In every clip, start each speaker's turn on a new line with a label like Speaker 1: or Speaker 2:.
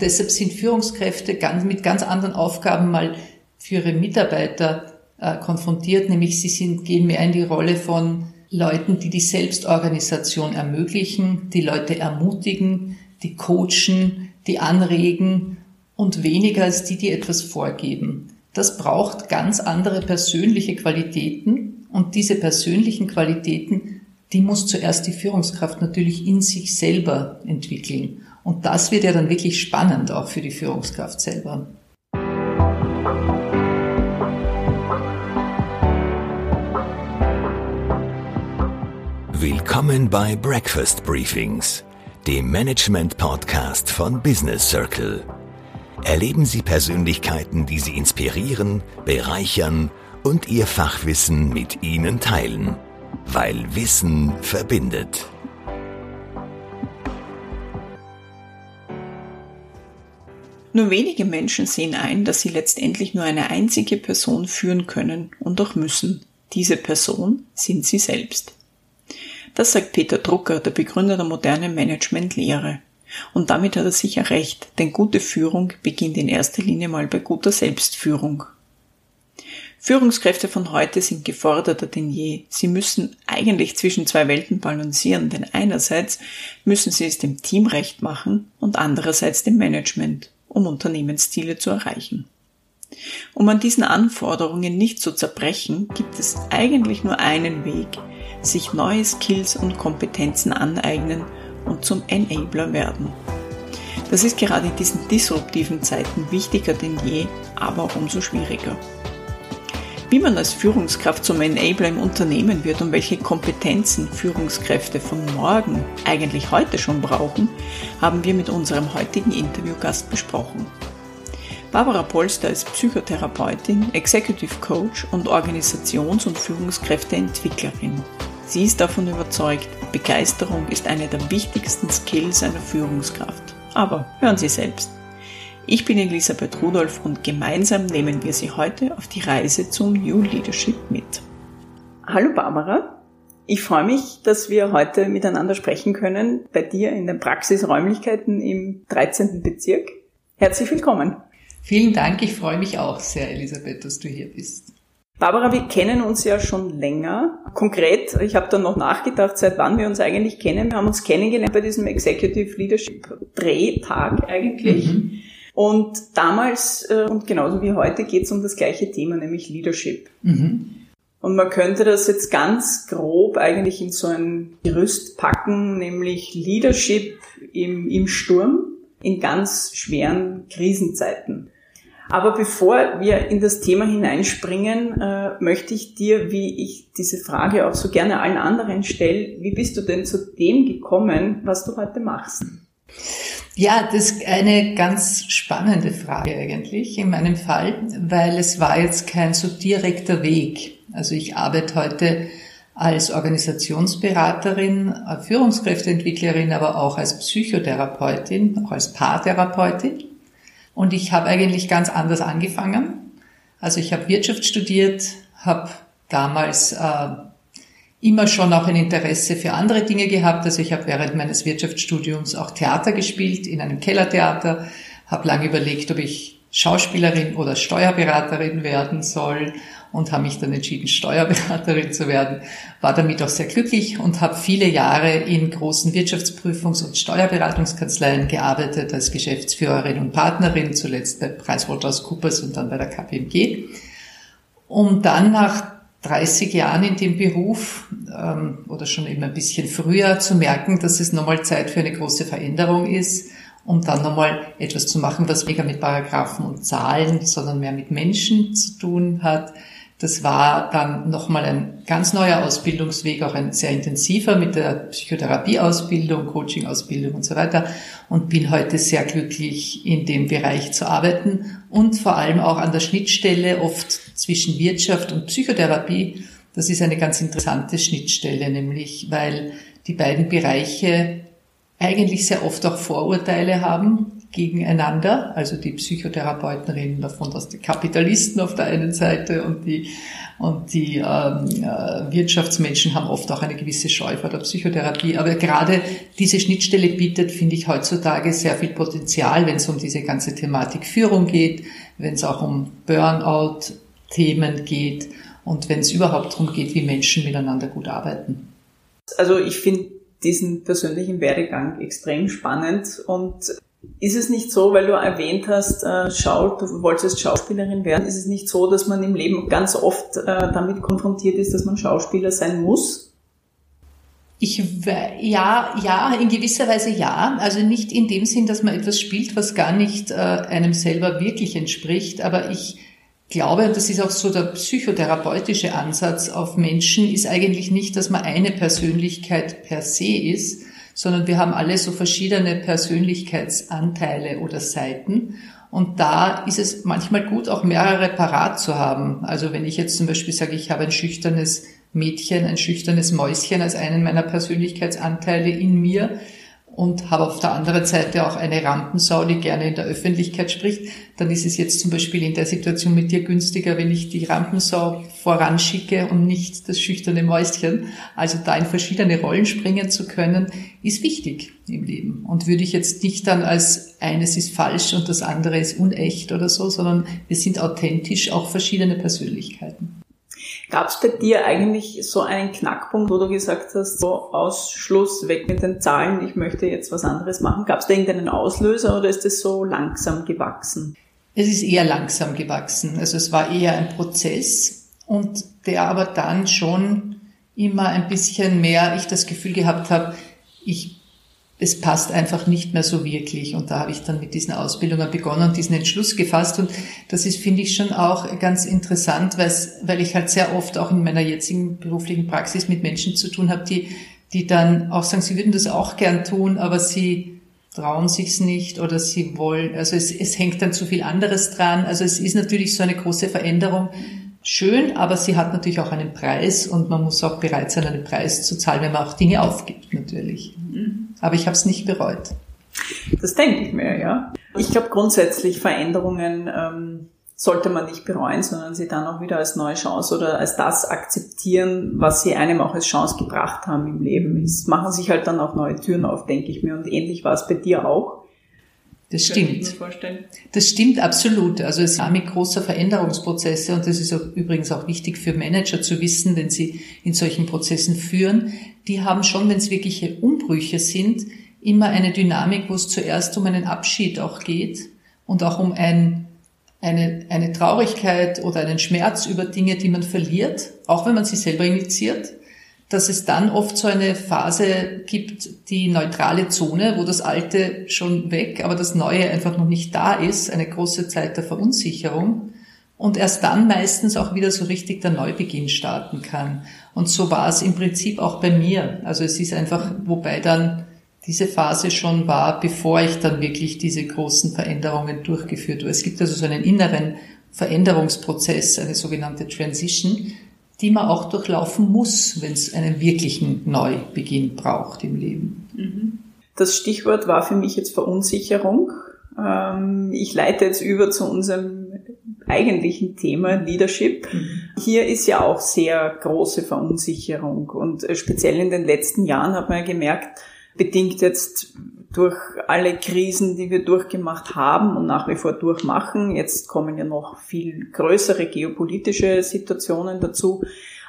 Speaker 1: Und deshalb sind Führungskräfte ganz, mit ganz anderen Aufgaben mal für ihre Mitarbeiter äh, konfrontiert, nämlich sie sind, gehen mehr in die Rolle von Leuten, die die Selbstorganisation ermöglichen, die Leute ermutigen, die coachen, die anregen und weniger als die, die etwas vorgeben. Das braucht ganz andere persönliche Qualitäten und diese persönlichen Qualitäten, die muss zuerst die Führungskraft natürlich in sich selber entwickeln. Und das wird ja dann wirklich spannend auch für die Führungskraft selber.
Speaker 2: Willkommen bei Breakfast Briefings, dem Management-Podcast von Business Circle. Erleben Sie Persönlichkeiten, die Sie inspirieren, bereichern und Ihr Fachwissen mit Ihnen teilen, weil Wissen verbindet.
Speaker 3: Nur wenige Menschen sehen ein, dass sie letztendlich nur eine einzige Person führen können und auch müssen. Diese Person sind sie selbst. Das sagt Peter Drucker, der Begründer der modernen Management-Lehre. Und damit hat er sicher recht, denn gute Führung beginnt in erster Linie mal bei guter Selbstführung. Führungskräfte von heute sind geforderter denn je. Sie müssen eigentlich zwischen zwei Welten balancieren, denn einerseits müssen sie es dem Team recht machen und andererseits dem Management, um Unternehmensziele zu erreichen. Um an diesen Anforderungen nicht zu zerbrechen, gibt es eigentlich nur einen Weg, sich neue Skills und Kompetenzen aneignen und zum Enabler werden. Das ist gerade in diesen disruptiven Zeiten wichtiger denn je, aber umso schwieriger. Wie man als Führungskraft zum Enabler im Unternehmen wird und welche Kompetenzen Führungskräfte von morgen eigentlich heute schon brauchen, haben wir mit unserem heutigen Interviewgast besprochen. Barbara Polster ist Psychotherapeutin, Executive Coach und Organisations- und Führungskräfteentwicklerin. Sie ist davon überzeugt, Begeisterung ist eine der wichtigsten Skills einer Führungskraft. Aber hören Sie selbst. Ich bin Elisabeth Rudolph und gemeinsam nehmen wir Sie heute auf die Reise zum New Leadership mit. Hallo Barbara, ich freue mich, dass wir heute miteinander sprechen können bei dir in den Praxisräumlichkeiten im 13. Bezirk. Herzlich willkommen.
Speaker 1: Vielen Dank, ich freue mich auch sehr, Elisabeth, dass du hier bist.
Speaker 3: Barbara, wir kennen uns ja schon länger. Konkret, ich habe dann noch nachgedacht, seit wann wir uns eigentlich kennen. Wir haben uns kennengelernt bei diesem Executive Leadership Drehtag eigentlich. Mhm. Und damals äh, und genauso wie heute geht es um das gleiche Thema, nämlich Leadership. Mhm. Und man könnte das jetzt ganz grob eigentlich in so ein Gerüst packen, nämlich Leadership im, im Sturm in ganz schweren Krisenzeiten. Aber bevor wir in das Thema hineinspringen, äh, möchte ich dir, wie ich diese Frage auch so gerne allen anderen stelle, wie bist du denn zu dem gekommen, was du heute machst?
Speaker 1: Ja, das ist eine ganz spannende Frage eigentlich in meinem Fall, weil es war jetzt kein so direkter Weg. Also ich arbeite heute als Organisationsberaterin, Führungskräfteentwicklerin, aber auch als Psychotherapeutin, auch als Paartherapeutin. Und ich habe eigentlich ganz anders angefangen. Also ich habe Wirtschaft studiert, habe damals äh, immer schon auch ein Interesse für andere Dinge gehabt. Also ich habe während meines Wirtschaftsstudiums auch Theater gespielt, in einem Kellertheater, habe lange überlegt, ob ich Schauspielerin oder Steuerberaterin werden soll und habe mich dann entschieden, Steuerberaterin zu werden. War damit auch sehr glücklich und habe viele Jahre in großen Wirtschaftsprüfungs- und Steuerberatungskanzleien gearbeitet als Geschäftsführerin und Partnerin, zuletzt bei PricewaterhouseCoopers und dann bei der KPMG. Um dann nach 30 Jahren in dem Beruf ähm, oder schon eben ein bisschen früher zu merken, dass es nochmal Zeit für eine große Veränderung ist, um dann nochmal etwas zu machen, was weniger mit Paragraphen und Zahlen, sondern mehr mit Menschen zu tun hat, das war dann nochmal ein ganz neuer Ausbildungsweg, auch ein sehr intensiver mit der Psychotherapieausbildung, Coachingausbildung und so weiter und bin heute sehr glücklich, in dem Bereich zu arbeiten und vor allem auch an der Schnittstelle oft zwischen Wirtschaft und Psychotherapie. Das ist eine ganz interessante Schnittstelle, nämlich weil die beiden Bereiche eigentlich sehr oft auch Vorurteile haben gegeneinander. Also die Psychotherapeuten reden davon, dass die Kapitalisten auf der einen Seite und die und die ähm, äh, Wirtschaftsmenschen haben oft auch eine gewisse Scheu vor der Psychotherapie. Aber gerade diese Schnittstelle bietet, finde ich, heutzutage sehr viel Potenzial, wenn es um diese ganze Thematik Führung geht, wenn es auch um Burnout-Themen geht und wenn es überhaupt darum geht, wie Menschen miteinander gut arbeiten.
Speaker 3: Also ich finde diesen persönlichen Werdegang extrem spannend und ist es nicht so, weil du erwähnt hast, äh, Schau, du wolltest Schauspielerin werden, ist es nicht so, dass man im Leben ganz oft äh, damit konfrontiert ist, dass man Schauspieler sein muss?
Speaker 1: Ich, ja, ja, in gewisser Weise ja. Also nicht in dem Sinn, dass man etwas spielt, was gar nicht äh, einem selber wirklich entspricht. Aber ich glaube, und das ist auch so der psychotherapeutische Ansatz auf Menschen, ist eigentlich nicht, dass man eine Persönlichkeit per se ist, sondern wir haben alle so verschiedene Persönlichkeitsanteile oder Seiten. Und da ist es manchmal gut, auch mehrere parat zu haben. Also wenn ich jetzt zum Beispiel sage, ich habe ein schüchternes Mädchen, ein schüchternes Mäuschen als einen meiner Persönlichkeitsanteile in mir, und habe auf der anderen Seite auch eine Rampensau, die gerne in der Öffentlichkeit spricht, dann ist es jetzt zum Beispiel in der Situation mit dir günstiger, wenn ich die Rampensau voranschicke und nicht das schüchterne Mäuschen. Also da in verschiedene Rollen springen zu können, ist wichtig im Leben. Und würde ich jetzt nicht dann als eines ist falsch und das andere ist unecht oder so, sondern wir sind authentisch auch verschiedene Persönlichkeiten.
Speaker 3: Gab es bei dir eigentlich so einen Knackpunkt, wo du gesagt hast, so Ausschluss, weg mit den Zahlen, ich möchte jetzt was anderes machen? Gab es da irgendeinen Auslöser oder ist es so langsam gewachsen?
Speaker 1: Es ist eher langsam gewachsen. Also es war eher ein Prozess und der aber dann schon immer ein bisschen mehr ich das Gefühl gehabt habe, ich es passt einfach nicht mehr so wirklich. Und da habe ich dann mit diesen Ausbildungen begonnen und diesen Entschluss gefasst. Und das ist, finde ich, schon auch ganz interessant, weil ich halt sehr oft auch in meiner jetzigen beruflichen Praxis mit Menschen zu tun habe, die, die dann auch sagen, sie würden das auch gern tun, aber sie trauen sich's nicht oder sie wollen, also es, es hängt dann zu viel anderes dran. Also es ist natürlich so eine große Veränderung, schön, aber sie hat natürlich auch einen Preis und man muss auch bereit sein, einen Preis zu zahlen, wenn man auch Dinge aufgibt, natürlich. Mhm. Aber ich habe es nicht bereut.
Speaker 3: Das denke ich mir, ja. Ich glaube grundsätzlich Veränderungen ähm, sollte man nicht bereuen, sondern sie dann auch wieder als neue Chance oder als das akzeptieren, was sie einem auch als Chance gebracht haben im Leben. Es machen sich halt dann auch neue Türen auf, denke ich mir. Und ähnlich war es bei dir auch.
Speaker 1: Das stimmt. Das stimmt absolut. Also es ist mit großer Veränderungsprozesse und das ist auch übrigens auch wichtig für Manager zu wissen, wenn sie in solchen Prozessen führen. Die haben schon, wenn es wirkliche Umbrüche sind, immer eine Dynamik, wo es zuerst um einen Abschied auch geht und auch um ein, eine, eine Traurigkeit oder einen Schmerz über Dinge, die man verliert, auch wenn man sie selber initiiert dass es dann oft so eine Phase gibt, die neutrale Zone, wo das Alte schon weg, aber das Neue einfach noch nicht da ist, eine große Zeit der Verunsicherung und erst dann meistens auch wieder so richtig der Neubeginn starten kann. Und so war es im Prinzip auch bei mir. Also es ist einfach, wobei dann diese Phase schon war, bevor ich dann wirklich diese großen Veränderungen durchgeführt habe. Es gibt also so einen inneren Veränderungsprozess, eine sogenannte Transition, die man auch durchlaufen muss, wenn es einen wirklichen Neubeginn braucht im Leben.
Speaker 3: Mhm. Das Stichwort war für mich jetzt Verunsicherung. Ähm, ich leite jetzt über zu unserem eigentlichen Thema Leadership. Mhm. Hier ist ja auch sehr große Verunsicherung und äh, speziell in den letzten Jahren hat man ja gemerkt, bedingt jetzt durch alle Krisen, die wir durchgemacht haben und nach wie vor durchmachen. Jetzt kommen ja noch viel größere geopolitische Situationen dazu,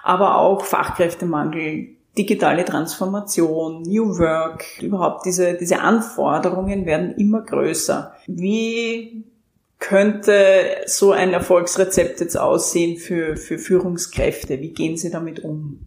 Speaker 3: aber auch Fachkräftemangel, digitale Transformation, New Work, überhaupt diese, diese Anforderungen werden immer größer. Wie könnte so ein Erfolgsrezept jetzt aussehen für, für Führungskräfte? Wie gehen Sie damit um?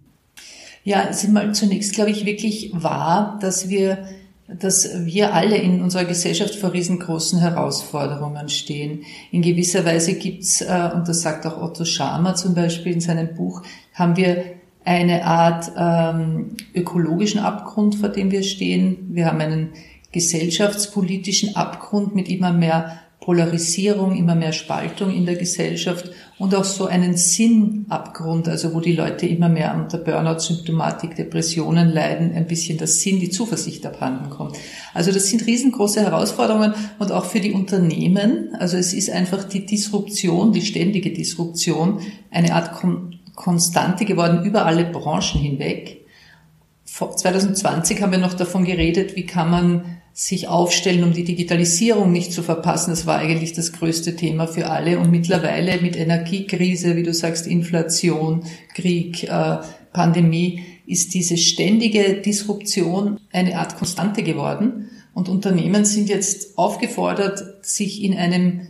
Speaker 1: Ja, es ist mal zunächst, glaube ich, wirklich wahr, dass wir dass wir alle in unserer Gesellschaft vor riesengroßen Herausforderungen stehen. In gewisser Weise gibt's, äh, und das sagt auch Otto Schama zum Beispiel in seinem Buch, haben wir eine Art ähm, ökologischen Abgrund, vor dem wir stehen. Wir haben einen gesellschaftspolitischen Abgrund mit immer mehr Polarisierung, immer mehr Spaltung in der Gesellschaft und auch so einen Sinnabgrund, also wo die Leute immer mehr unter Burnout-Symptomatik, Depressionen leiden, ein bisschen der Sinn, die Zuversicht abhanden kommt. Also das sind riesengroße Herausforderungen und auch für die Unternehmen. Also es ist einfach die Disruption, die ständige Disruption, eine Art Konstante geworden über alle Branchen hinweg. 2020 haben wir noch davon geredet, wie kann man sich aufstellen, um die Digitalisierung nicht zu verpassen. Das war eigentlich das größte Thema für alle. Und mittlerweile mit Energiekrise, wie du sagst, Inflation, Krieg, äh, Pandemie, ist diese ständige Disruption eine Art Konstante geworden. Und Unternehmen sind jetzt aufgefordert, sich in einem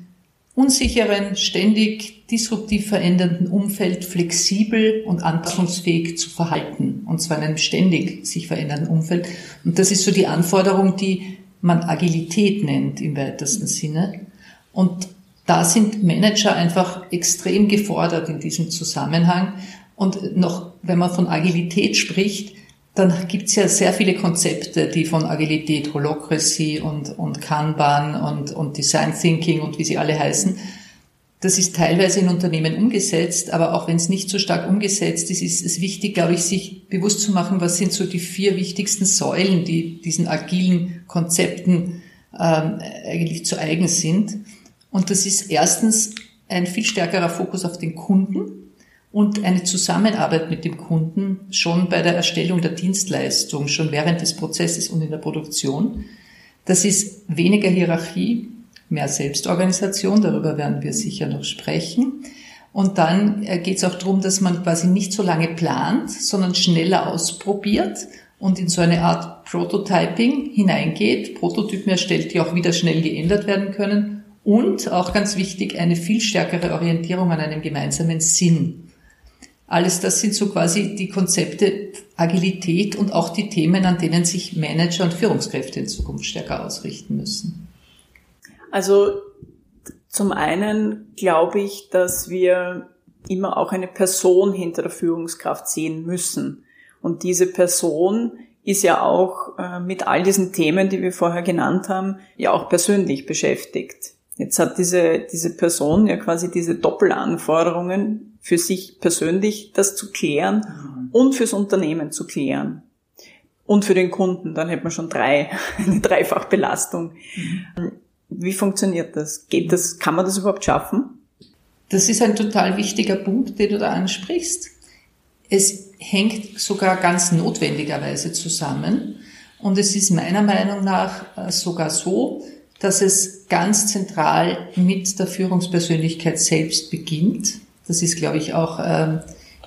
Speaker 1: unsicheren, ständig disruptiv verändernden Umfeld flexibel und anpassungsfähig zu verhalten. Und zwar in einem ständig sich verändernden Umfeld. Und das ist so die Anforderung, die man Agilität nennt im weitesten Sinne. Und da sind Manager einfach extrem gefordert in diesem Zusammenhang. Und noch, wenn man von Agilität spricht, dann gibt's ja sehr viele Konzepte, die von Agilität, Holocracy und, und Kanban und, und Design Thinking und wie sie alle heißen, das ist teilweise in Unternehmen umgesetzt, aber auch wenn es nicht so stark umgesetzt ist, ist es wichtig, glaube ich, sich bewusst zu machen, was sind so die vier wichtigsten Säulen, die diesen agilen Konzepten ähm, eigentlich zu eigen sind. Und das ist erstens ein viel stärkerer Fokus auf den Kunden und eine Zusammenarbeit mit dem Kunden schon bei der Erstellung der Dienstleistung, schon während des Prozesses und in der Produktion. Das ist weniger Hierarchie, mehr Selbstorganisation, darüber werden wir sicher noch sprechen. Und dann äh, geht es auch darum, dass man quasi nicht so lange plant, sondern schneller ausprobiert und in so eine Art Prototyping hineingeht, Prototypen erstellt, die auch wieder schnell geändert werden können und auch ganz wichtig, eine viel stärkere Orientierung an einem gemeinsamen Sinn. Alles das sind so quasi die Konzepte Agilität und auch die Themen, an denen sich Manager und Führungskräfte in Zukunft stärker ausrichten müssen.
Speaker 3: Also zum einen glaube ich, dass wir immer auch eine Person hinter der Führungskraft sehen müssen. Und diese Person ist ja auch äh, mit all diesen Themen, die wir vorher genannt haben, ja auch persönlich beschäftigt. Jetzt hat diese, diese Person ja quasi diese Doppelanforderungen, für sich persönlich das zu klären mhm. und fürs Unternehmen zu klären. Und für den Kunden, dann hätte man schon drei, eine Dreifachbelastung. Mhm. Wie funktioniert das? Geht das, kann man das überhaupt schaffen?
Speaker 1: Das ist ein total wichtiger Punkt, den du da ansprichst. Es hängt sogar ganz notwendigerweise zusammen. Und es ist meiner Meinung nach äh, sogar so, dass es ganz zentral mit der Führungspersönlichkeit selbst beginnt. Das ist, glaube ich, auch ähm,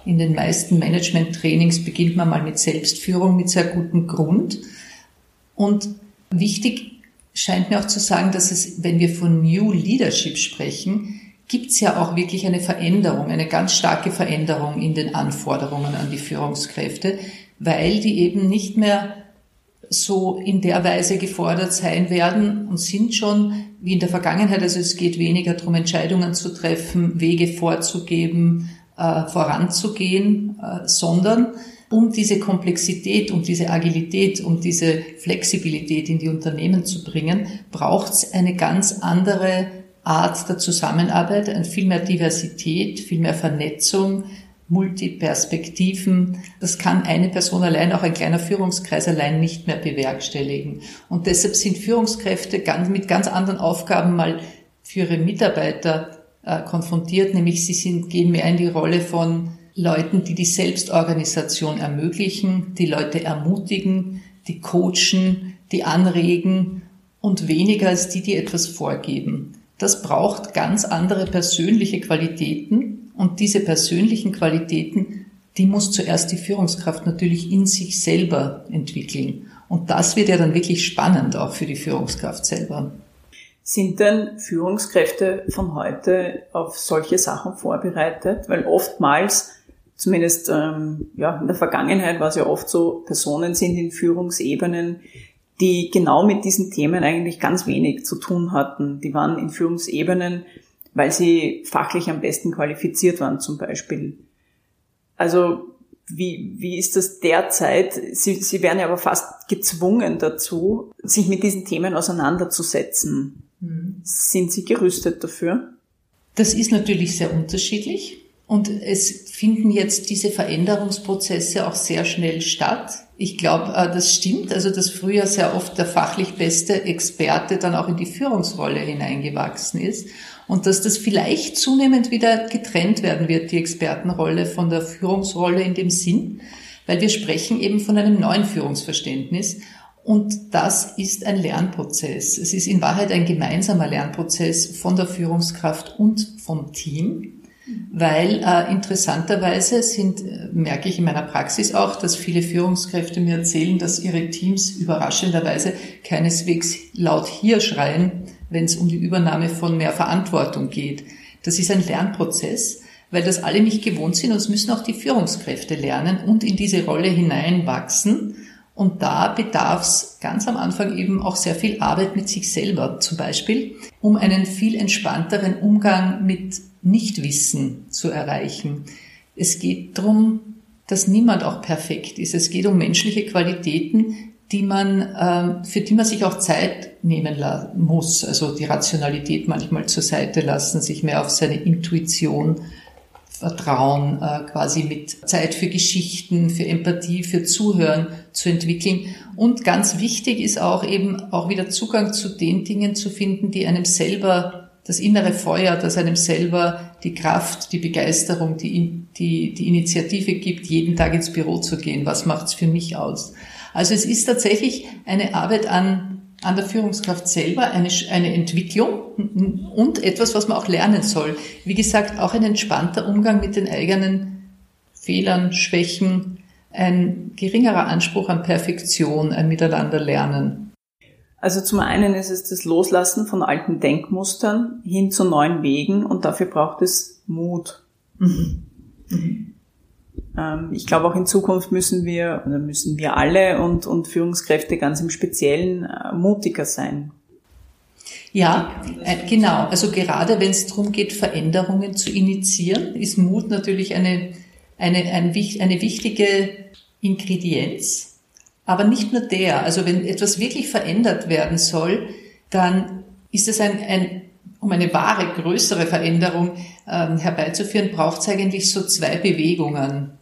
Speaker 1: in den meisten Management-Trainings beginnt man mal mit Selbstführung mit sehr gutem Grund. Und wichtig scheint mir auch zu sagen, dass es, wenn wir von New Leadership sprechen, gibt es ja auch wirklich eine Veränderung, eine ganz starke Veränderung in den Anforderungen an die Führungskräfte, weil die eben nicht mehr so in der Weise gefordert sein werden und sind schon wie in der Vergangenheit. Also es geht weniger darum, Entscheidungen zu treffen, Wege vorzugeben, äh, voranzugehen, äh, sondern um diese Komplexität, um diese Agilität, um diese Flexibilität in die Unternehmen zu bringen, braucht es eine ganz andere Art der Zusammenarbeit, ein viel mehr Diversität, viel mehr Vernetzung, Multiperspektiven. Das kann eine Person allein, auch ein kleiner Führungskreis allein nicht mehr bewerkstelligen. Und deshalb sind Führungskräfte ganz, mit ganz anderen Aufgaben mal für ihre Mitarbeiter äh, konfrontiert, nämlich sie sind, gehen mehr in die Rolle von Leuten, die die Selbstorganisation ermöglichen, die Leute ermutigen, die coachen, die anregen und weniger als die, die etwas vorgeben. Das braucht ganz andere persönliche Qualitäten, und diese persönlichen Qualitäten, die muss zuerst die Führungskraft natürlich in sich selber entwickeln. Und das wird ja dann wirklich spannend auch für die Führungskraft selber.
Speaker 3: Sind denn Führungskräfte von heute auf solche Sachen vorbereitet? Weil oftmals, zumindest ähm, ja, in der Vergangenheit war es ja oft so, Personen sind in Führungsebenen, die genau mit diesen Themen eigentlich ganz wenig zu tun hatten. Die waren in Führungsebenen, weil sie fachlich am besten qualifiziert waren zum Beispiel. Also wie, wie ist das derzeit? Sie, sie werden ja aber fast gezwungen dazu, sich mit diesen Themen auseinanderzusetzen. Mhm. Sind Sie gerüstet dafür?
Speaker 1: Das ist natürlich sehr unterschiedlich. Und es finden jetzt diese Veränderungsprozesse auch sehr schnell statt. Ich glaube, äh, das stimmt. Also, dass früher sehr oft der fachlich beste Experte dann auch in die Führungsrolle hineingewachsen ist. Und dass das vielleicht zunehmend wieder getrennt werden wird, die Expertenrolle von der Führungsrolle in dem Sinn, weil wir sprechen eben von einem neuen Führungsverständnis. Und das ist ein Lernprozess. Es ist in Wahrheit ein gemeinsamer Lernprozess von der Führungskraft und vom Team weil äh, interessanterweise sind, äh, merke ich in meiner Praxis auch, dass viele Führungskräfte mir erzählen, dass ihre Teams überraschenderweise keineswegs laut hier schreien, wenn es um die Übernahme von mehr Verantwortung geht. Das ist ein Lernprozess, weil das alle nicht gewohnt sind und es müssen auch die Führungskräfte lernen und in diese Rolle hineinwachsen. Und da bedarf es ganz am Anfang eben auch sehr viel Arbeit mit sich selber zum Beispiel, um einen viel entspannteren Umgang mit Nichtwissen zu erreichen. Es geht darum, dass niemand auch perfekt ist. Es geht um menschliche Qualitäten, die man, äh, für die man sich auch Zeit nehmen muss. Also die Rationalität manchmal zur Seite lassen, sich mehr auf seine Intuition vertrauen, äh, quasi mit Zeit für Geschichten, für Empathie, für Zuhören zu entwickeln. Und ganz wichtig ist auch eben auch wieder Zugang zu den Dingen zu finden, die einem selber das innere Feuer, das einem selber die Kraft, die Begeisterung, die, die, die Initiative gibt, jeden Tag ins Büro zu gehen. Was macht's für mich aus? Also es ist tatsächlich eine Arbeit an, an der Führungskraft selber, eine, eine Entwicklung und etwas, was man auch lernen soll. Wie gesagt, auch ein entspannter Umgang mit den eigenen Fehlern, Schwächen, ein geringerer Anspruch an Perfektion, ein Miteinander lernen.
Speaker 3: Also zum einen ist es das Loslassen von alten Denkmustern hin zu neuen Wegen und dafür braucht es Mut. Mhm. Mhm. Ähm, ich glaube auch in Zukunft müssen wir, oder müssen wir alle und, und Führungskräfte ganz im Speziellen äh, mutiger sein.
Speaker 1: Ja, äh, genau. Also gerade wenn es darum geht, Veränderungen zu initiieren, ist Mut natürlich eine, eine, ein, eine wichtige Ingredienz. Aber nicht nur der. Also wenn etwas wirklich verändert werden soll, dann ist es ein, ein um eine wahre, größere Veränderung ähm, herbeizuführen, braucht es eigentlich so zwei Bewegungen.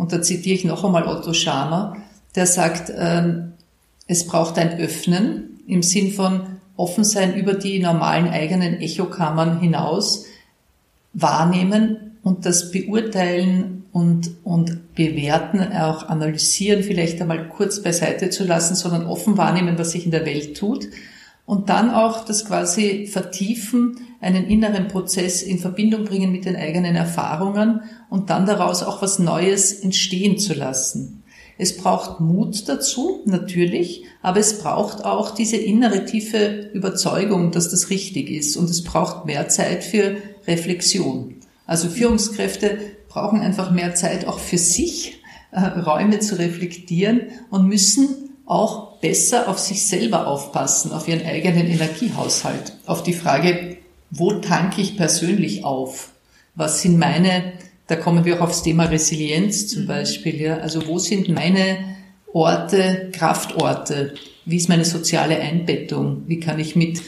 Speaker 1: Und da zitiere ich noch einmal Otto Scharmer, der sagt, ähm, es braucht ein Öffnen im Sinn von offen sein über die normalen eigenen Echokammern hinaus, wahrnehmen und das Beurteilen und, und bewerten, auch analysieren, vielleicht einmal kurz beiseite zu lassen, sondern offen wahrnehmen, was sich in der Welt tut. Und dann auch das quasi vertiefen, einen inneren Prozess in Verbindung bringen mit den eigenen Erfahrungen und dann daraus auch was Neues entstehen zu lassen. Es braucht Mut dazu, natürlich, aber es braucht auch diese innere tiefe Überzeugung, dass das richtig ist und es braucht mehr Zeit für Reflexion. Also Führungskräfte brauchen einfach mehr Zeit auch für sich, äh, Räume zu reflektieren und müssen auch besser auf sich selber aufpassen, auf ihren eigenen Energiehaushalt, auf die Frage, wo tanke ich persönlich auf? Was sind meine, da kommen wir auch aufs Thema Resilienz zum Beispiel, ja, also wo sind meine Orte, Kraftorte? Wie ist meine soziale Einbettung? Wie kann ich mit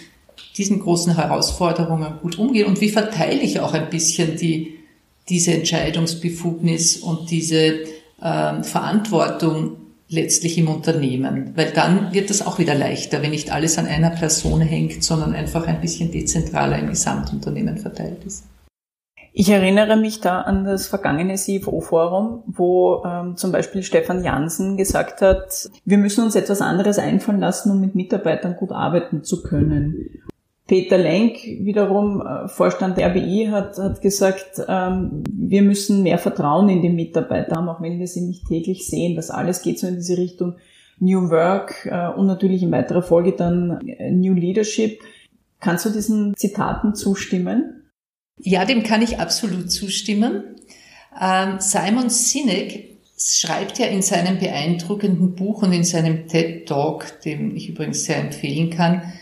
Speaker 1: diesen großen Herausforderungen gut umgehen? Und wie verteile ich auch ein bisschen die diese Entscheidungsbefugnis und diese äh, Verantwortung letztlich im Unternehmen, weil dann wird das auch wieder leichter, wenn nicht alles an einer Person hängt, sondern einfach ein bisschen dezentraler im Gesamtunternehmen verteilt ist.
Speaker 3: Ich erinnere mich da an das vergangene CFO-Forum, wo ähm, zum Beispiel Stefan Jansen gesagt hat, wir müssen uns etwas anderes einfallen lassen, um mit Mitarbeitern gut arbeiten zu können. Peter Lenk, wiederum äh, Vorstand der RBI, hat, hat gesagt, ähm, wir müssen mehr Vertrauen in die Mitarbeiter haben, auch wenn wir sie nicht täglich sehen. Das alles geht so in diese Richtung New Work äh, und natürlich in weiterer Folge dann äh, New Leadership. Kannst du diesen Zitaten zustimmen?
Speaker 1: Ja, dem kann ich absolut zustimmen. Ähm, Simon Sinek schreibt ja in seinem beeindruckenden Buch und in seinem TED Talk, dem ich übrigens sehr empfehlen kann,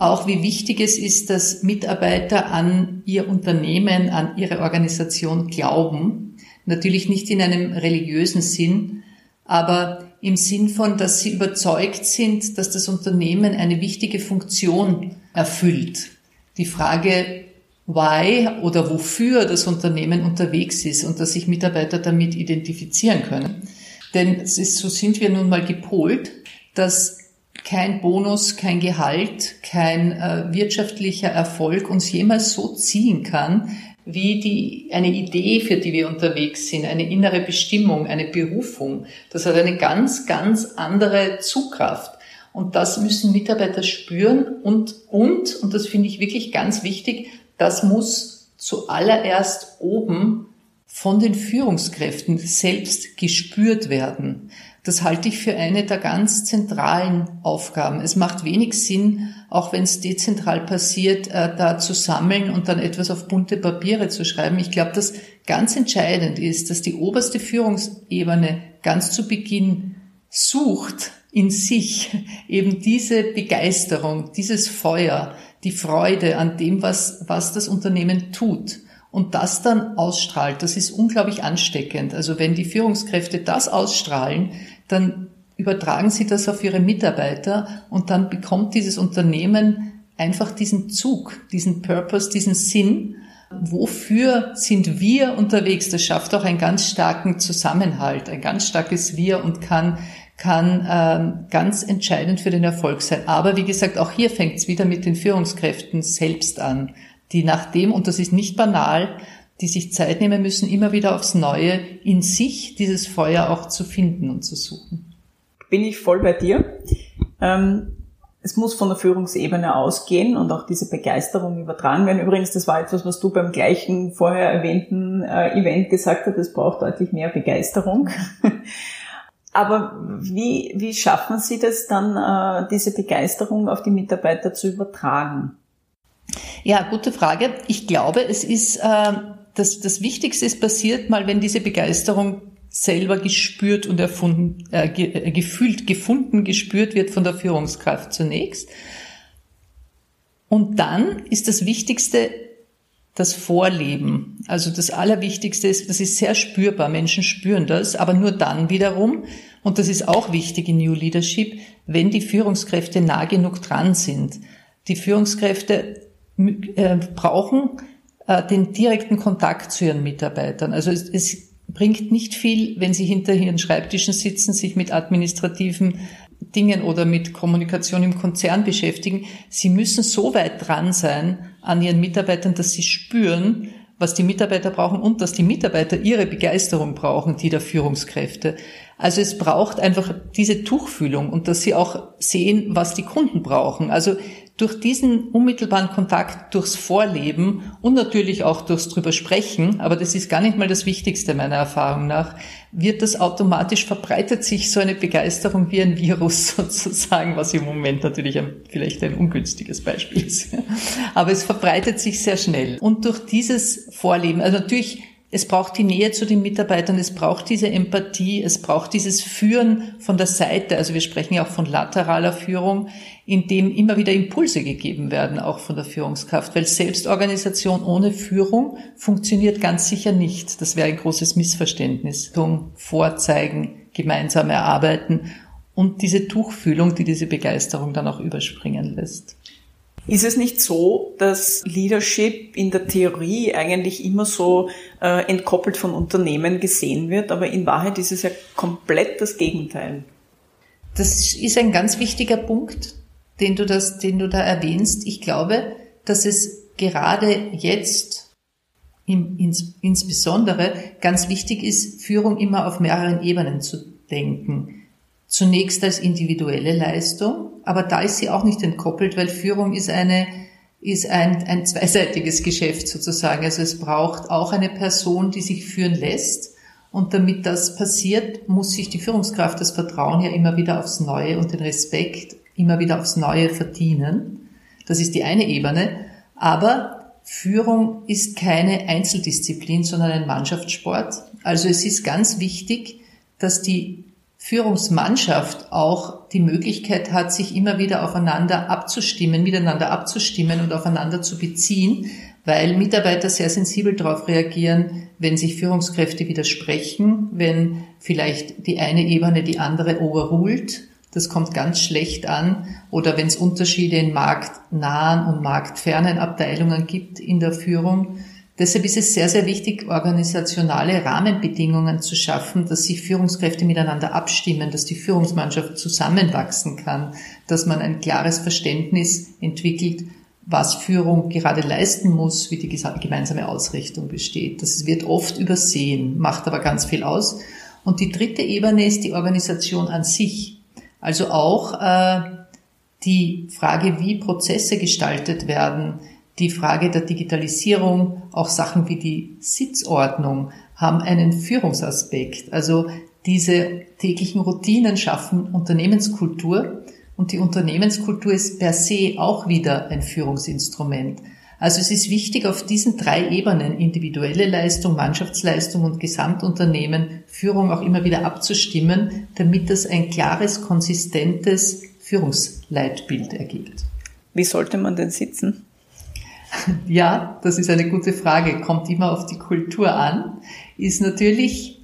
Speaker 1: auch wie wichtig es ist, dass Mitarbeiter an ihr Unternehmen, an ihre Organisation glauben. Natürlich nicht in einem religiösen Sinn, aber im Sinn von, dass sie überzeugt sind, dass das Unternehmen eine wichtige Funktion erfüllt. die Frage, why oder wofür das Unternehmen unterwegs ist und dass sich Mitarbeiter damit identifizieren können. Denn es ist, so sind wir nun mal gepolt, dass kein Bonus, kein Gehalt, kein äh, wirtschaftlicher Erfolg uns jemals so ziehen kann, wie die, eine Idee, für die wir unterwegs sind, eine innere Bestimmung, eine Berufung. Das hat eine ganz, ganz andere Zugkraft. Und das müssen Mitarbeiter spüren und, und, und das finde ich wirklich ganz wichtig, das muss zuallererst oben von den Führungskräften selbst gespürt werden. Das halte ich für eine der ganz zentralen Aufgaben. Es macht wenig Sinn, auch wenn es dezentral passiert, äh, da zu sammeln und dann etwas auf bunte Papiere zu schreiben. Ich glaube, dass ganz entscheidend ist, dass die oberste Führungsebene ganz zu Beginn sucht in sich eben diese Begeisterung, dieses Feuer, die Freude an dem, was, was das Unternehmen tut und das dann ausstrahlt, das ist unglaublich ansteckend. Also wenn die Führungskräfte das ausstrahlen, dann übertragen sie das auf ihre Mitarbeiter und dann bekommt dieses Unternehmen einfach diesen Zug, diesen Purpose, diesen Sinn. Wofür sind wir unterwegs? Das schafft auch einen ganz starken Zusammenhalt, ein ganz starkes Wir und kann kann ähm, ganz entscheidend für den Erfolg sein. Aber wie gesagt, auch hier fängt es wieder mit den Führungskräften selbst an die nach dem, und das ist nicht banal, die sich Zeit nehmen müssen, immer wieder aufs Neue in sich dieses Feuer auch zu finden und zu suchen.
Speaker 3: Bin ich voll bei dir. Ähm, es muss von der Führungsebene ausgehen und auch diese Begeisterung übertragen werden. Übrigens, das war etwas, was du beim gleichen vorher erwähnten äh, Event gesagt hast, es braucht deutlich mehr Begeisterung. Aber wie, wie schaffen Sie das dann, äh, diese Begeisterung auf die Mitarbeiter zu übertragen?
Speaker 1: Ja, gute Frage. Ich glaube, es ist, äh, das, das Wichtigste ist passiert mal, wenn diese Begeisterung selber gespürt und erfunden, äh, ge, äh, gefühlt, gefunden, gespürt wird von der Führungskraft zunächst. Und dann ist das Wichtigste das Vorleben. Also das Allerwichtigste ist, das ist sehr spürbar. Menschen spüren das, aber nur dann wiederum, und das ist auch wichtig in New Leadership, wenn die Führungskräfte nah genug dran sind. Die Führungskräfte äh, brauchen äh, den direkten Kontakt zu ihren Mitarbeitern. Also es, es bringt nicht viel, wenn sie hinter ihren Schreibtischen sitzen, sich mit administrativen Dingen oder mit Kommunikation im Konzern beschäftigen. Sie müssen so weit dran sein an ihren Mitarbeitern, dass sie spüren, was die Mitarbeiter brauchen und dass die Mitarbeiter ihre Begeisterung brauchen, die der Führungskräfte. Also es braucht einfach diese Tuchfühlung und dass sie auch sehen, was die Kunden brauchen. Also durch diesen unmittelbaren Kontakt, durchs Vorleben und natürlich auch durchs drüber sprechen, aber das ist gar nicht mal das Wichtigste meiner Erfahrung nach, wird das automatisch, verbreitet sich so eine Begeisterung wie ein Virus sozusagen, was im Moment natürlich ein, vielleicht ein ungünstiges Beispiel ist. Aber es verbreitet sich sehr schnell. Und durch dieses Vorleben, also natürlich es braucht die Nähe zu den Mitarbeitern, es braucht diese Empathie, es braucht dieses Führen von der Seite. Also wir sprechen ja auch von lateraler Führung, in dem immer wieder Impulse gegeben werden, auch von der Führungskraft. Weil Selbstorganisation ohne Führung funktioniert ganz sicher nicht. Das wäre ein großes Missverständnis. Vorzeigen, gemeinsam erarbeiten und diese Tuchfühlung, die diese Begeisterung dann auch überspringen lässt.
Speaker 3: Ist es nicht so, dass Leadership in der Theorie eigentlich immer so äh, entkoppelt von Unternehmen gesehen wird, aber in Wahrheit ist es ja komplett das Gegenteil?
Speaker 1: Das ist ein ganz wichtiger Punkt, den du, das, den du da erwähnst. Ich glaube, dass es gerade jetzt im, ins, insbesondere ganz wichtig ist, Führung immer auf mehreren Ebenen zu denken. Zunächst als individuelle Leistung, aber da ist sie auch nicht entkoppelt, weil Führung ist eine, ist ein, ein zweiseitiges Geschäft sozusagen. Also es braucht auch eine Person, die sich führen lässt. Und damit das passiert, muss sich die Führungskraft das Vertrauen ja immer wieder aufs Neue und den Respekt immer wieder aufs Neue verdienen. Das ist die eine Ebene. Aber Führung ist keine Einzeldisziplin, sondern ein Mannschaftssport. Also es ist ganz wichtig, dass die Führungsmannschaft auch die Möglichkeit hat, sich immer wieder aufeinander abzustimmen, miteinander abzustimmen und aufeinander zu beziehen, weil Mitarbeiter sehr sensibel darauf reagieren, wenn sich Führungskräfte widersprechen, wenn vielleicht die eine Ebene die andere overrult Das kommt ganz schlecht an. Oder wenn es Unterschiede in marktnahen und marktfernen Abteilungen gibt in der Führung. Deshalb ist es sehr, sehr wichtig, organisationale Rahmenbedingungen zu schaffen, dass sich Führungskräfte miteinander abstimmen, dass die Führungsmannschaft zusammenwachsen kann, dass man ein klares Verständnis entwickelt, was Führung gerade leisten muss, wie die gemeinsame Ausrichtung besteht. Das wird oft übersehen, macht aber ganz viel aus. Und die dritte Ebene ist die Organisation an sich. Also auch äh, die Frage, wie Prozesse gestaltet werden, die Frage der Digitalisierung, auch Sachen wie die Sitzordnung haben einen Führungsaspekt. Also diese täglichen Routinen schaffen Unternehmenskultur und die Unternehmenskultur ist per se auch wieder ein Führungsinstrument. Also es ist wichtig, auf diesen drei Ebenen, individuelle Leistung, Mannschaftsleistung und Gesamtunternehmen, Führung auch immer wieder abzustimmen, damit das ein klares, konsistentes Führungsleitbild ergibt.
Speaker 3: Wie sollte man denn sitzen?
Speaker 1: Ja, das ist eine gute Frage. Kommt immer auf die Kultur an. Ist natürlich,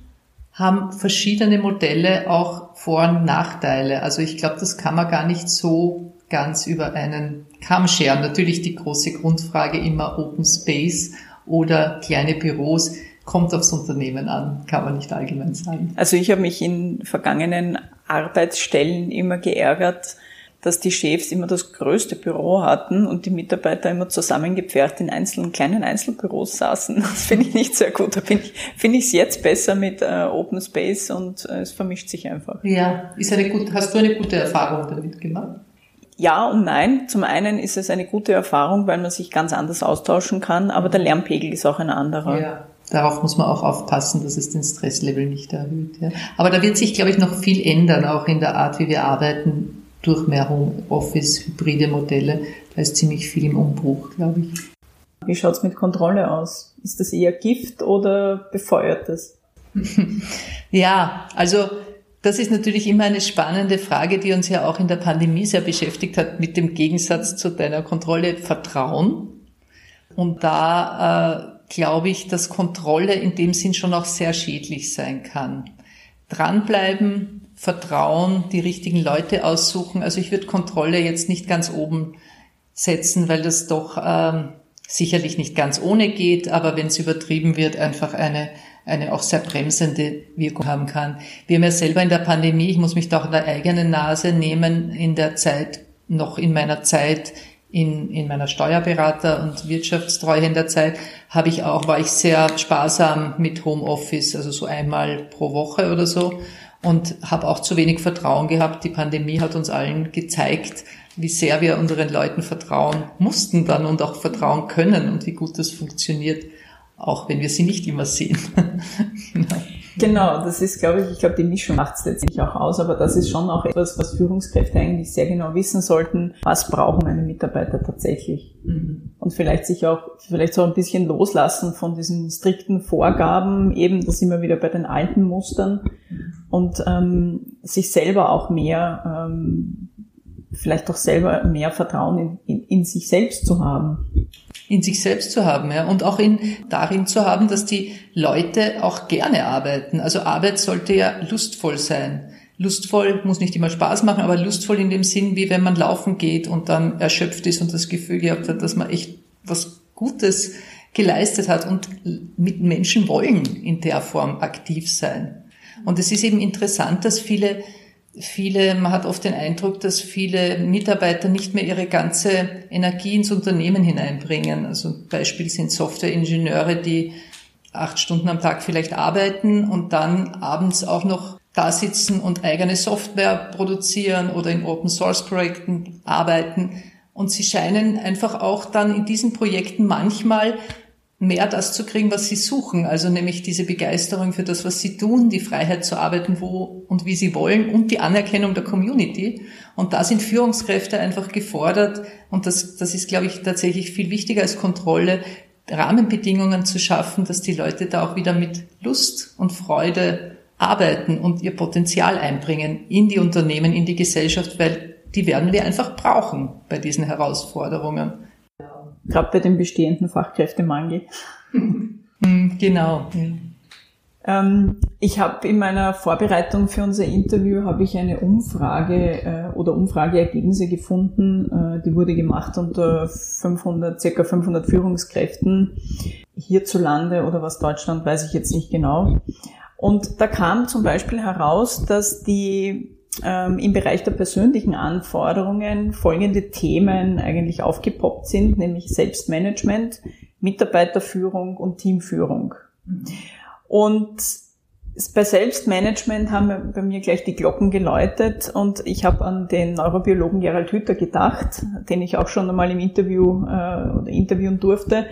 Speaker 1: haben verschiedene Modelle auch Vor- und Nachteile. Also ich glaube, das kann man gar nicht so ganz über einen Kamm scheren. Natürlich die große Grundfrage immer Open Space oder kleine Büros. Kommt aufs Unternehmen an, kann man nicht allgemein sagen.
Speaker 3: Also ich habe mich in vergangenen Arbeitsstellen immer geärgert, dass die Chefs immer das größte Büro hatten und die Mitarbeiter immer zusammengepfercht in einzelnen kleinen Einzelbüros saßen. Das finde ich nicht sehr gut. Da finde ich finde ich es jetzt besser mit äh, Open Space und äh, es vermischt sich einfach.
Speaker 1: Ja, ist eine gute, hast du eine gute Erfahrung damit gemacht?
Speaker 3: Ja und nein. Zum einen ist es eine gute Erfahrung, weil man sich ganz anders austauschen kann, aber der Lärmpegel ist auch ein anderer.
Speaker 1: Ja. Darauf muss man auch aufpassen, dass es den Stresslevel nicht erhöht. Ja. Aber da wird sich, glaube ich, noch viel ändern, auch in der Art, wie wir arbeiten durch mehr Homeoffice, hybride Modelle. Da ist ziemlich viel im Umbruch, glaube ich.
Speaker 3: Wie schaut's mit Kontrolle aus? Ist das eher Gift oder befeuert das?
Speaker 1: ja, also das ist natürlich immer eine spannende Frage, die uns ja auch in der Pandemie sehr beschäftigt hat, mit dem Gegensatz zu deiner Kontrolle Vertrauen. Und da äh, glaube ich, dass Kontrolle in dem Sinn schon auch sehr schädlich sein kann. Dranbleiben, Vertrauen, die richtigen Leute aussuchen. Also ich würde Kontrolle jetzt nicht ganz oben setzen, weil das doch ähm, sicherlich nicht ganz ohne geht, aber wenn es übertrieben wird, einfach eine, eine auch sehr bremsende Wirkung haben kann. Wir haben ja selber in der Pandemie, ich muss mich da auch in der eigenen Nase nehmen, in der Zeit, noch in meiner Zeit in, in meiner Steuerberater- und Wirtschaftstreuhänderzeit habe ich auch, war ich sehr sparsam mit Homeoffice, also so einmal pro Woche oder so und habe auch zu wenig Vertrauen gehabt. Die Pandemie hat uns allen gezeigt, wie sehr wir unseren Leuten vertrauen mussten dann und auch vertrauen können und wie gut das funktioniert, auch wenn wir sie nicht immer sehen.
Speaker 3: Genau, das ist, glaube ich, ich glaube, die Mischung macht es letztlich auch aus, aber das ist schon auch etwas, was Führungskräfte eigentlich sehr genau wissen sollten, was brauchen meine Mitarbeiter tatsächlich. Mhm. Und vielleicht sich auch, vielleicht so ein bisschen loslassen von diesen strikten Vorgaben, eben das immer wieder bei den alten Mustern und ähm, sich selber auch mehr, ähm, vielleicht auch selber mehr Vertrauen in, in, in sich selbst zu haben
Speaker 1: in sich selbst zu haben, ja, und auch in, darin zu haben, dass die Leute auch gerne arbeiten. Also Arbeit sollte ja lustvoll sein. Lustvoll muss nicht immer Spaß machen, aber lustvoll in dem Sinn, wie wenn man laufen geht und dann erschöpft ist und das Gefühl gehabt hat, dass man echt was Gutes geleistet hat und mit Menschen wollen in der Form aktiv sein. Und es ist eben interessant, dass viele viele, man hat oft den Eindruck, dass viele Mitarbeiter nicht mehr ihre ganze Energie ins Unternehmen hineinbringen. Also Beispiel sind Softwareingenieure, die acht Stunden am Tag vielleicht arbeiten und dann abends auch noch da sitzen und eigene Software produzieren oder in Open Source Projekten arbeiten. Und sie scheinen einfach auch dann in diesen Projekten manchmal mehr das zu kriegen, was sie suchen, also nämlich diese Begeisterung für das, was sie tun, die Freiheit zu arbeiten, wo und wie sie wollen und die Anerkennung der Community. Und da sind Führungskräfte einfach gefordert und das, das ist, glaube ich, tatsächlich viel wichtiger als Kontrolle, Rahmenbedingungen zu schaffen, dass die Leute da auch wieder mit Lust und Freude arbeiten und ihr Potenzial einbringen in die Unternehmen, in die Gesellschaft, weil die werden wir einfach brauchen bei diesen Herausforderungen.
Speaker 3: Gerade bei dem bestehenden Fachkräftemangel.
Speaker 1: Hm, genau. Ja.
Speaker 3: Ähm, ich habe in meiner Vorbereitung für unser Interview habe ich eine Umfrage äh, oder Umfrageergebnisse gefunden. Äh, die wurde gemacht unter 500, circa 500 Führungskräften hierzulande oder was Deutschland, weiß ich jetzt nicht genau. Und da kam zum Beispiel heraus, dass die ähm, im Bereich der persönlichen Anforderungen folgende Themen eigentlich aufgepoppt sind, nämlich Selbstmanagement, Mitarbeiterführung und Teamführung. Mhm. Und bei Selbstmanagement haben bei mir gleich die Glocken geläutet und ich habe an den Neurobiologen Gerald Hütter gedacht, den ich auch schon einmal im Interview äh, interviewen durfte.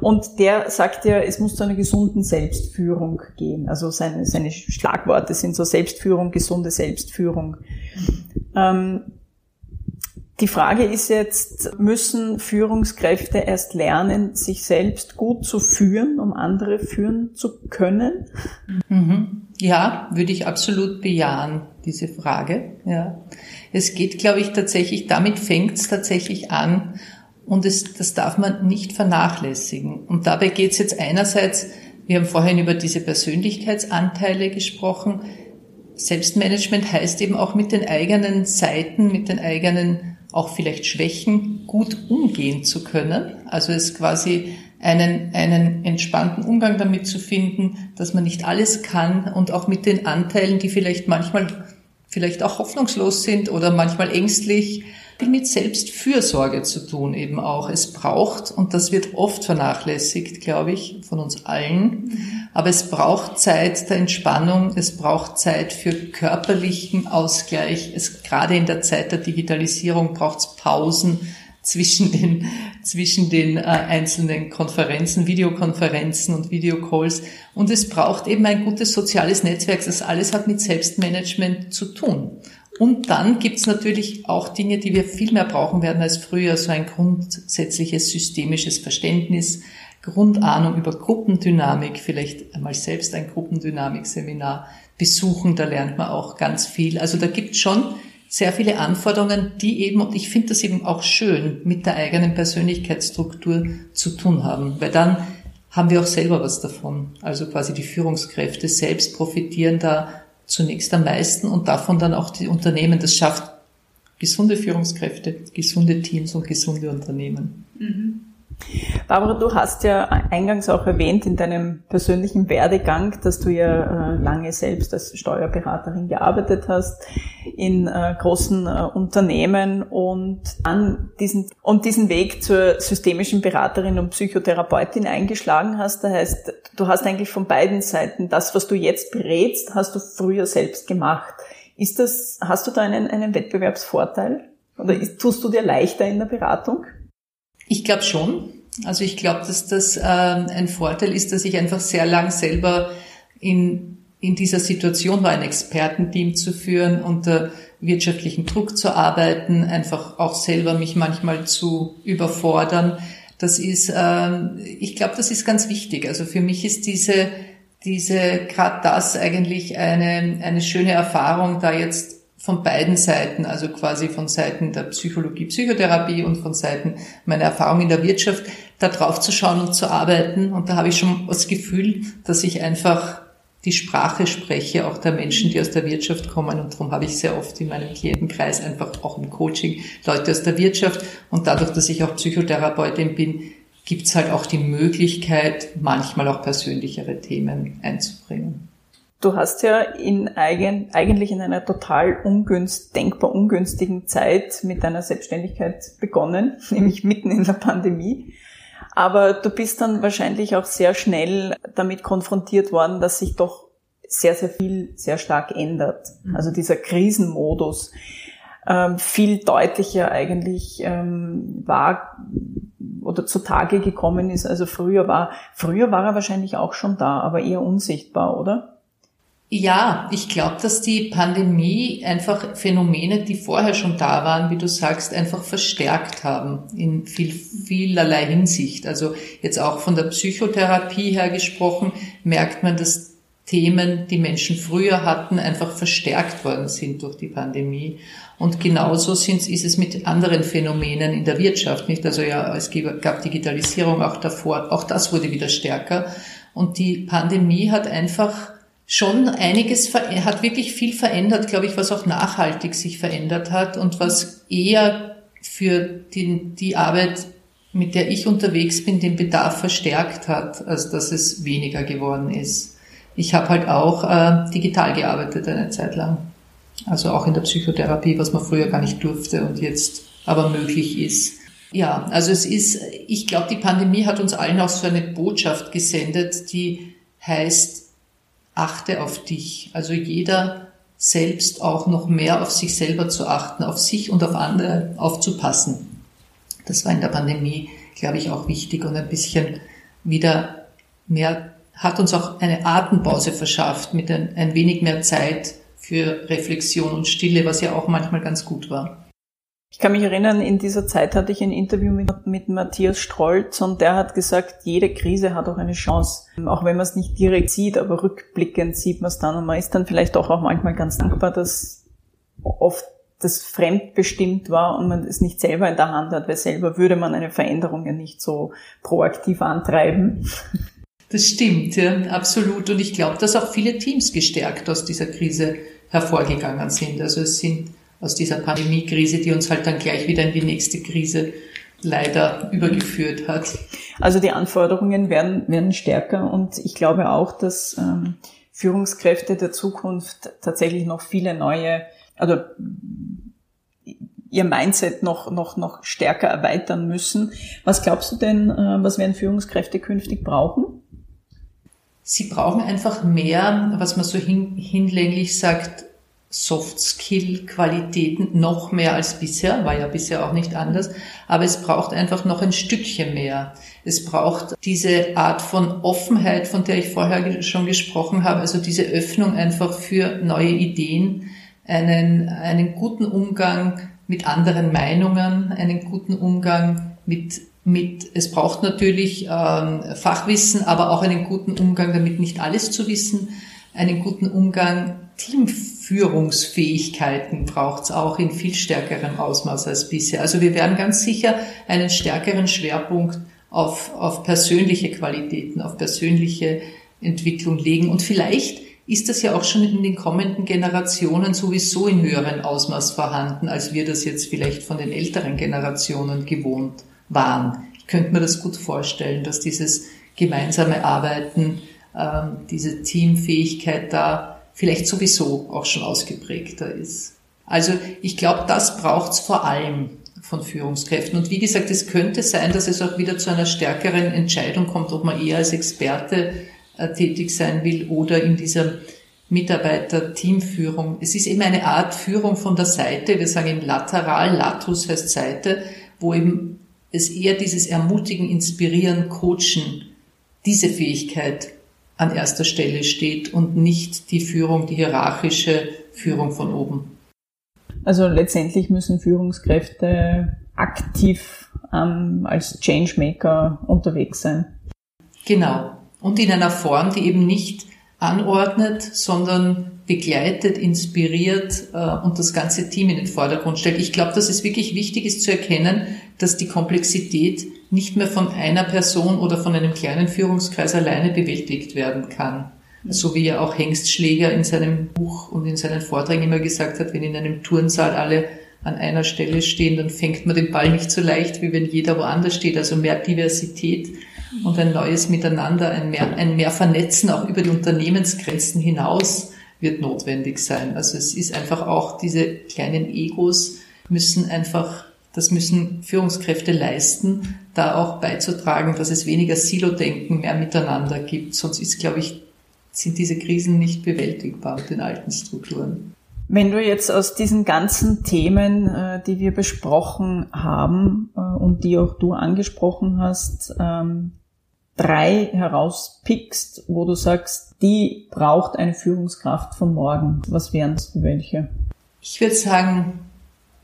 Speaker 3: Und der sagt ja, es muss zu einer gesunden Selbstführung gehen. Also seine, seine Schlagworte sind so Selbstführung, gesunde Selbstführung. Ähm, die Frage ist jetzt, müssen Führungskräfte erst lernen, sich selbst gut zu führen, um andere führen zu können?
Speaker 1: Mhm. Ja, würde ich absolut bejahen, diese Frage. Ja. Es geht, glaube ich, tatsächlich, damit fängt es tatsächlich an und es, das darf man nicht vernachlässigen. Und dabei geht es jetzt einerseits, wir haben vorhin über diese Persönlichkeitsanteile gesprochen, Selbstmanagement heißt eben auch mit den eigenen Seiten, mit den eigenen auch vielleicht Schwächen gut umgehen zu können. Also es quasi einen, einen entspannten Umgang damit zu finden, dass man nicht alles kann und auch mit den Anteilen, die vielleicht manchmal vielleicht auch hoffnungslos sind oder manchmal ängstlich, mit Selbstfürsorge zu tun eben auch. Es braucht, und das wird oft vernachlässigt, glaube ich, von uns allen, aber es braucht Zeit der Entspannung, es braucht Zeit für körperlichen Ausgleich. Es, gerade in der Zeit der Digitalisierung braucht es Pausen zwischen den, zwischen den äh, einzelnen Konferenzen, Videokonferenzen und Videocalls. Und es braucht eben ein gutes soziales Netzwerk. Das alles hat mit Selbstmanagement zu tun. Und dann gibt's natürlich auch Dinge, die wir viel mehr brauchen werden als früher, so ein grundsätzliches systemisches Verständnis, Grundahnung über Gruppendynamik, vielleicht einmal selbst ein Gruppendynamik-Seminar besuchen, da lernt man auch ganz viel. Also da gibt schon sehr viele Anforderungen, die eben, und ich finde das eben auch schön, mit der eigenen Persönlichkeitsstruktur zu tun haben, weil dann haben wir auch selber was davon. Also quasi die Führungskräfte selbst profitieren da zunächst am meisten und davon dann auch die Unternehmen. Das schafft gesunde Führungskräfte, gesunde Teams und gesunde Unternehmen. Mhm.
Speaker 3: Barbara, du hast ja eingangs auch erwähnt in deinem persönlichen Werdegang, dass du ja äh, lange selbst als Steuerberaterin gearbeitet hast in äh, großen äh, Unternehmen und an diesen und diesen Weg zur systemischen Beraterin und Psychotherapeutin eingeschlagen hast. Das heißt, du hast eigentlich von beiden Seiten das, was du jetzt berätst, hast du früher selbst gemacht. Ist das, hast du da einen, einen Wettbewerbsvorteil? Oder ist, tust du dir leichter in der Beratung?
Speaker 1: Ich glaube schon. Also ich glaube, dass das äh, ein Vorteil ist, dass ich einfach sehr lang selber in, in dieser Situation war, ein Expertenteam zu führen, unter wirtschaftlichen Druck zu arbeiten, einfach auch selber mich manchmal zu überfordern. Das ist, äh, ich glaube, das ist ganz wichtig. Also für mich ist diese, diese, gerade das eigentlich eine, eine schöne Erfahrung, da jetzt von beiden Seiten, also quasi von Seiten der Psychologie, Psychotherapie und von Seiten meiner Erfahrung in der Wirtschaft, da drauf zu schauen und zu arbeiten. Und da habe ich schon das Gefühl, dass ich einfach die Sprache spreche, auch der Menschen, die aus der Wirtschaft kommen. Und darum habe ich sehr oft in meinem Klientenkreis einfach auch im Coaching Leute aus der Wirtschaft. Und dadurch, dass ich auch Psychotherapeutin bin, gibt es halt auch die Möglichkeit, manchmal auch persönlichere Themen einzubringen.
Speaker 3: Du hast ja in eigen, eigentlich in einer total ungünst, denkbar ungünstigen Zeit mit deiner Selbstständigkeit begonnen, nämlich mitten in der Pandemie. Aber du bist dann wahrscheinlich auch sehr schnell damit konfrontiert worden, dass sich doch sehr, sehr viel sehr stark ändert. Mhm. Also dieser Krisenmodus ähm, viel deutlicher eigentlich ähm, war oder zutage gekommen ist. Also früher war, früher war er wahrscheinlich auch schon da, aber eher unsichtbar, oder?
Speaker 1: Ja, ich glaube, dass die Pandemie einfach Phänomene, die vorher schon da waren, wie du sagst, einfach verstärkt haben in viel, vielerlei Hinsicht. Also jetzt auch von der Psychotherapie her gesprochen, merkt man, dass Themen, die Menschen früher hatten, einfach verstärkt worden sind durch die Pandemie. Und genauso sind, ist es mit anderen Phänomenen in der Wirtschaft, nicht? Also ja, es gab Digitalisierung auch davor, auch das wurde wieder stärker. Und die Pandemie hat einfach schon einiges, hat wirklich viel verändert, glaube ich, was auch nachhaltig sich verändert hat und was eher für die, die Arbeit, mit der ich unterwegs bin, den Bedarf verstärkt hat, als dass es weniger geworden ist. Ich habe halt auch äh, digital gearbeitet eine Zeit lang. Also auch in der Psychotherapie, was man früher gar nicht durfte und jetzt aber möglich ist. Ja, also es ist, ich glaube, die Pandemie hat uns allen auch so eine Botschaft gesendet, die heißt, achte auf dich. Also jeder selbst auch noch mehr auf sich selber zu achten, auf sich und auf andere aufzupassen. Das war in der Pandemie, glaube ich, auch wichtig und ein bisschen wieder mehr, hat uns auch eine Atempause verschafft mit ein, ein wenig mehr Zeit für Reflexion und Stille, was ja auch manchmal ganz gut war.
Speaker 3: Ich kann mich erinnern, in dieser Zeit hatte ich ein Interview mit, mit Matthias Strolz und der hat gesagt, jede Krise hat auch eine Chance. Auch wenn man es nicht direkt sieht, aber rückblickend sieht man es dann und man ist dann vielleicht auch, auch manchmal ganz dankbar, dass oft das fremdbestimmt war und man es nicht selber in der Hand hat, weil selber würde man eine Veränderung ja nicht so proaktiv antreiben.
Speaker 1: Das stimmt, ja, absolut. Und ich glaube, dass auch viele Teams gestärkt aus dieser Krise hervorgegangen sind. Also es sind aus dieser Pandemiekrise, die uns halt dann gleich wieder in die nächste Krise leider übergeführt hat.
Speaker 3: Also die Anforderungen werden, werden stärker und ich glaube auch, dass ähm, Führungskräfte der Zukunft tatsächlich noch viele neue, also ihr Mindset noch, noch, noch stärker erweitern müssen. Was glaubst du denn, äh, was werden Führungskräfte künftig brauchen?
Speaker 1: Sie brauchen einfach mehr, was man so hin, hinlänglich sagt, Soft-Skill-Qualitäten noch mehr als bisher, war ja bisher auch nicht anders, aber es braucht einfach noch ein Stückchen mehr. Es braucht diese Art von Offenheit, von der ich vorher schon gesprochen habe, also diese Öffnung einfach für neue Ideen, einen, einen guten Umgang mit anderen Meinungen, einen guten Umgang mit mit, es braucht natürlich ähm, Fachwissen, aber auch einen guten Umgang damit, nicht alles zu wissen, einen guten Umgang Teamführungsfähigkeiten braucht es auch in viel stärkerem Ausmaß als bisher. Also wir werden ganz sicher einen stärkeren Schwerpunkt auf, auf persönliche Qualitäten, auf persönliche Entwicklung legen. Und vielleicht ist das ja auch schon in den kommenden Generationen sowieso in höherem Ausmaß vorhanden, als wir das jetzt vielleicht von den älteren Generationen gewohnt waren. Ich könnte mir das gut vorstellen, dass dieses gemeinsame Arbeiten, ähm, diese Teamfähigkeit da vielleicht sowieso auch schon ausgeprägter ist. Also ich glaube, das braucht es vor allem von Führungskräften. Und wie gesagt, es könnte sein, dass es auch wieder zu einer stärkeren Entscheidung kommt, ob man eher als Experte äh, tätig sein will oder in dieser Mitarbeiter-Teamführung. Es ist eben eine Art Führung von der Seite. Wir sagen in lateral, latus heißt Seite, wo eben es eher dieses Ermutigen, Inspirieren, Coachen, diese Fähigkeit an erster Stelle steht und nicht die Führung, die hierarchische Führung von oben.
Speaker 3: Also letztendlich müssen Führungskräfte aktiv ähm, als Changemaker unterwegs sein.
Speaker 1: Genau. Und in einer Form, die eben nicht anordnet, sondern begleitet, inspiriert äh, und das ganze Team in den Vordergrund stellt. Ich glaube, dass es wirklich wichtig ist zu erkennen, dass die Komplexität nicht mehr von einer Person oder von einem kleinen Führungskreis alleine bewältigt werden kann. So wie ja auch Hengst Schläger in seinem Buch und in seinen Vorträgen immer gesagt hat, wenn in einem Turnsaal alle an einer Stelle stehen, dann fängt man den Ball nicht so leicht, wie wenn jeder woanders steht. Also mehr Diversität und ein neues Miteinander, ein mehr, ein mehr Vernetzen auch über die Unternehmensgrenzen hinaus wird notwendig sein. Also es ist einfach auch diese kleinen Egos müssen einfach das müssen Führungskräfte leisten, da auch beizutragen, dass es weniger Silo-Denken mehr miteinander gibt. Sonst ist, glaube ich, sind diese Krisen nicht bewältigbar mit den alten Strukturen.
Speaker 3: Wenn du jetzt aus diesen ganzen Themen, äh, die wir besprochen haben äh, und die auch du angesprochen hast, ähm, drei herauspickst, wo du sagst, die braucht eine Führungskraft von morgen, was wären es für welche?
Speaker 1: Ich würde sagen,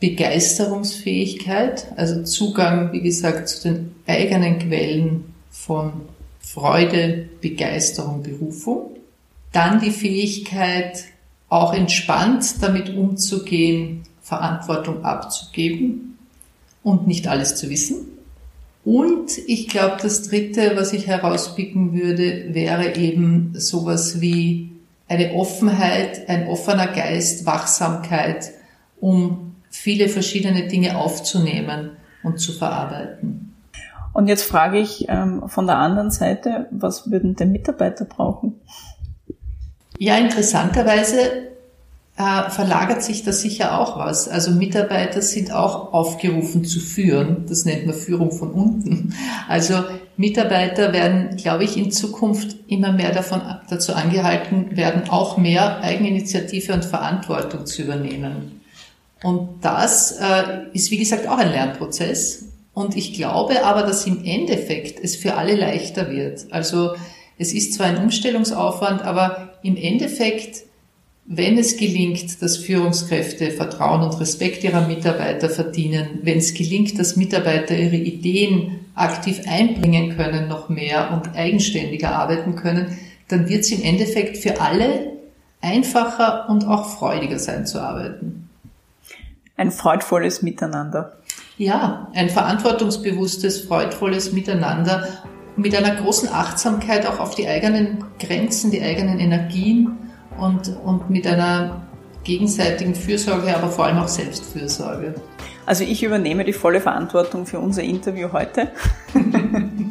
Speaker 1: Begeisterungsfähigkeit, also Zugang, wie gesagt, zu den eigenen Quellen von Freude, Begeisterung, Berufung. Dann die Fähigkeit, auch entspannt damit umzugehen, Verantwortung abzugeben und nicht alles zu wissen. Und ich glaube, das Dritte, was ich herauspicken würde, wäre eben sowas wie eine Offenheit, ein offener Geist, Wachsamkeit, um viele verschiedene Dinge aufzunehmen und zu verarbeiten.
Speaker 3: Und jetzt frage ich ähm, von der anderen Seite, was würden denn Mitarbeiter brauchen?
Speaker 1: Ja, interessanterweise äh, verlagert sich da sicher auch was. Also Mitarbeiter sind auch aufgerufen zu führen. Das nennt man Führung von unten. Also Mitarbeiter werden, glaube ich, in Zukunft immer mehr davon dazu angehalten werden, auch mehr Eigeninitiative und Verantwortung zu übernehmen. Und das äh, ist, wie gesagt, auch ein Lernprozess. Und ich glaube aber, dass im Endeffekt es für alle leichter wird. Also es ist zwar ein Umstellungsaufwand, aber im Endeffekt wenn es gelingt, dass Führungskräfte Vertrauen und Respekt ihrer Mitarbeiter verdienen, wenn es gelingt, dass Mitarbeiter ihre Ideen aktiv einbringen können, noch mehr und eigenständiger arbeiten können, dann wird es im Endeffekt für alle einfacher und auch freudiger sein zu arbeiten.
Speaker 3: Ein freudvolles Miteinander.
Speaker 1: Ja, ein verantwortungsbewusstes, freudvolles Miteinander mit einer großen Achtsamkeit auch auf die eigenen Grenzen, die eigenen Energien und, und mit einer gegenseitigen Fürsorge, aber vor allem auch Selbstfürsorge.
Speaker 3: Also ich übernehme die volle Verantwortung für unser Interview heute.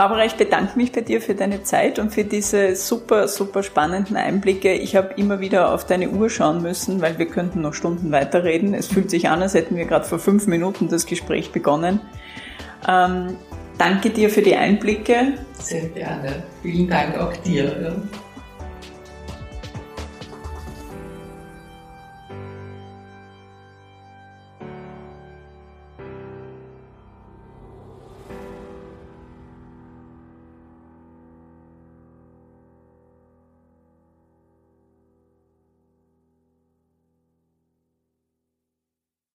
Speaker 3: Barbara, ich bedanke mich bei dir für deine Zeit und für diese super, super spannenden Einblicke. Ich habe immer wieder auf deine Uhr schauen müssen, weil wir könnten noch Stunden weiterreden. Es fühlt sich an, als hätten wir gerade vor fünf Minuten das Gespräch begonnen. Ähm, danke dir für die Einblicke.
Speaker 1: Sehr gerne. Vielen Dank auch dir.